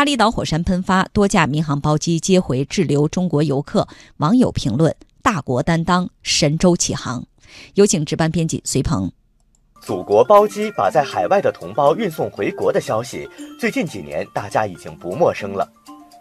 巴厘岛火山喷发，多架民航包机接回滞留中国游客。网友评论：大国担当，神舟启航。有请值班编辑隋鹏。祖国包机把在海外的同胞运送回国的消息，最近几年大家已经不陌生了。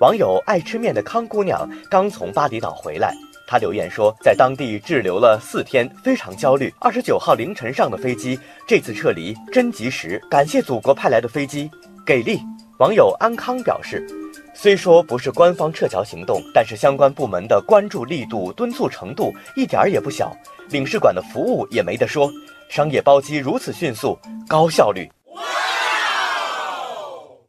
网友爱吃面的康姑娘刚从巴厘岛回来，她留言说，在当地滞留了四天，非常焦虑。二十九号凌晨上的飞机，这次撤离真及时，感谢祖国派来的飞机，给力！网友安康表示，虽说不是官方撤侨行动，但是相关部门的关注力度、敦促程度一点儿也不小，领事馆的服务也没得说，商业包机如此迅速、高效率。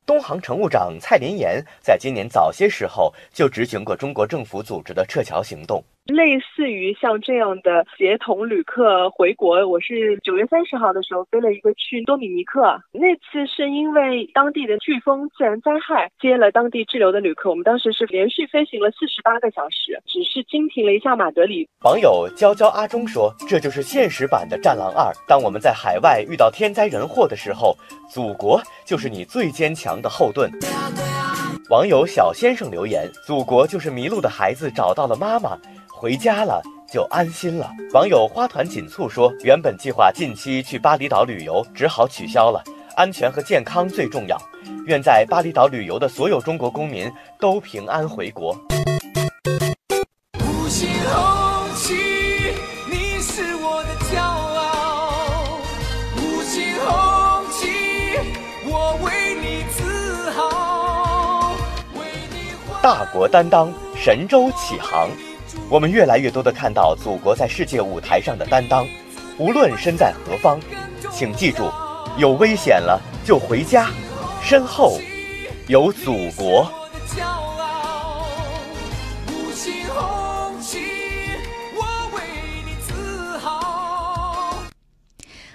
东航乘务长蔡林岩在今年早些时候就执行过中国政府组织的撤侨行动。类似于像这样的协同旅客回国，我是九月三十号的时候飞了一个去多米尼克，那次是因为当地的飓风自然灾害接了当地滞留的旅客，我们当时是连续飞行了四十八个小时，只是经停了一下马德里。网友娇娇阿忠说：“这就是现实版的《战狼二》，当我们在海外遇到天灾人祸的时候，祖国就是你最坚强的后盾。”网友小先生留言：“祖国就是迷路的孩子找到了妈妈。”回家了就安心了。网友花团锦簇说：“原本计划近期去巴厘岛旅游，只好取消了。安全和健康最重要。愿在巴厘岛旅游的所有中国公民都平安回国。”五星红旗，你是我的骄傲。五星红旗，我为你自豪。为你大国担当，神州启航。我们越来越多的看到祖国在世界舞台上的担当，无论身在何方，请记住，有危险了就回家，身后有祖国。骄傲